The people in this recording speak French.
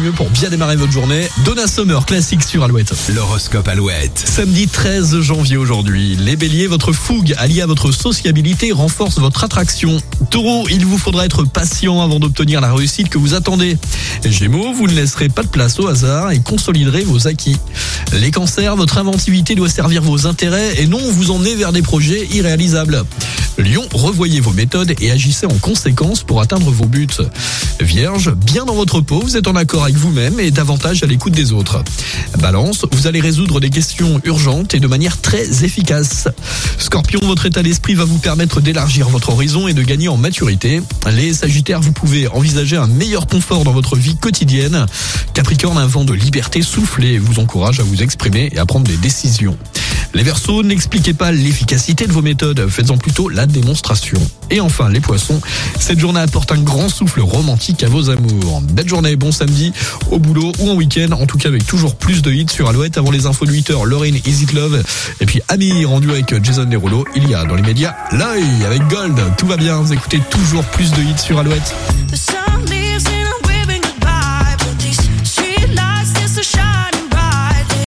mieux pour bien démarrer votre journée. Donna Summer, classique sur Alouette. L'horoscope Alouette. Samedi 13 janvier aujourd'hui. Les béliers, votre fougue alliée à votre sociabilité renforce votre attraction. Taureau, il vous faudra être patient avant d'obtenir la réussite que vous attendez. Gémeaux, vous ne laisserez pas de place au hasard et consoliderez vos acquis. Les cancers, votre inventivité doit servir vos intérêts et non vous emmener vers des projets irréalisables. Lion, revoyez vos méthodes et agissez en conséquence pour atteindre vos buts. Vierge, bien dans votre peau, vous êtes en accord avec vous-même et davantage à l'écoute des autres. Balance, vous allez résoudre des questions urgentes et de manière très efficace. Scorpion, votre état d'esprit va vous permettre d'élargir votre horizon et de gagner en maturité. Les Sagittaires, vous pouvez envisager un meilleur confort dans votre vie quotidienne. Capricorne, un vent de liberté soufflé vous encourage à vous exprimer et à prendre des décisions. Les Verseaux, n'expliquez pas l'efficacité de vos méthodes, faites-en plutôt la démonstration. Et enfin, les Poissons, cette journée apporte un grand souffle romantique à vos amours. Belle journée, bon samedi, au boulot ou en week-end, en tout cas avec toujours plus de hits sur Alouette. Avant les infos de 8h, Lorraine It Love, et puis Ami rendu avec Jason Derulo. Il y a dans les médias l'œil avec Gold, tout va bien, vous écoutez toujours plus de hits sur Alouette.